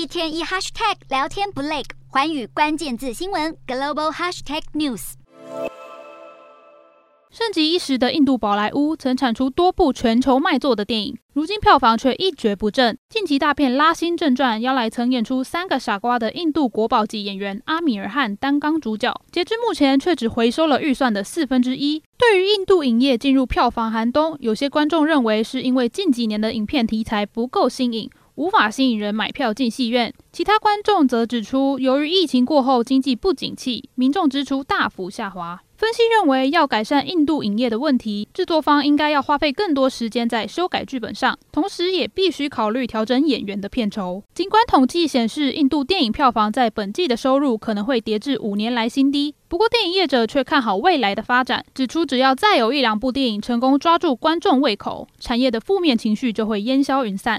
一天一 hashtag 聊天不累，寰宇关键字新闻 global hashtag news。盛极一时的印度宝莱坞曾产出多部全球卖座的电影，如今票房却一蹶不振。近期大片《拉辛正传》邀来曾演出《三个傻瓜》的印度国宝级演员阿米尔汗担纲主角，截至目前却只回收了预算的四分之一。对于印度影业进入票房寒冬，有些观众认为是因为近几年的影片题材不够新颖，无法吸引人买票进戏院。其他观众则指出，由于疫情过后经济不景气，民众支出大幅下滑。分析认为，要改善印度影业的问题，制作方应该要花费更多时间在修改剧本上，同时也必须考虑调整演员的片酬。尽管统计显示，印度电影票房在本季的收入可能会跌至五年来新低，不过电影业者却看好未来的发展，指出只要再有一两部电影成功抓住观众胃口，产业的负面情绪就会烟消云散。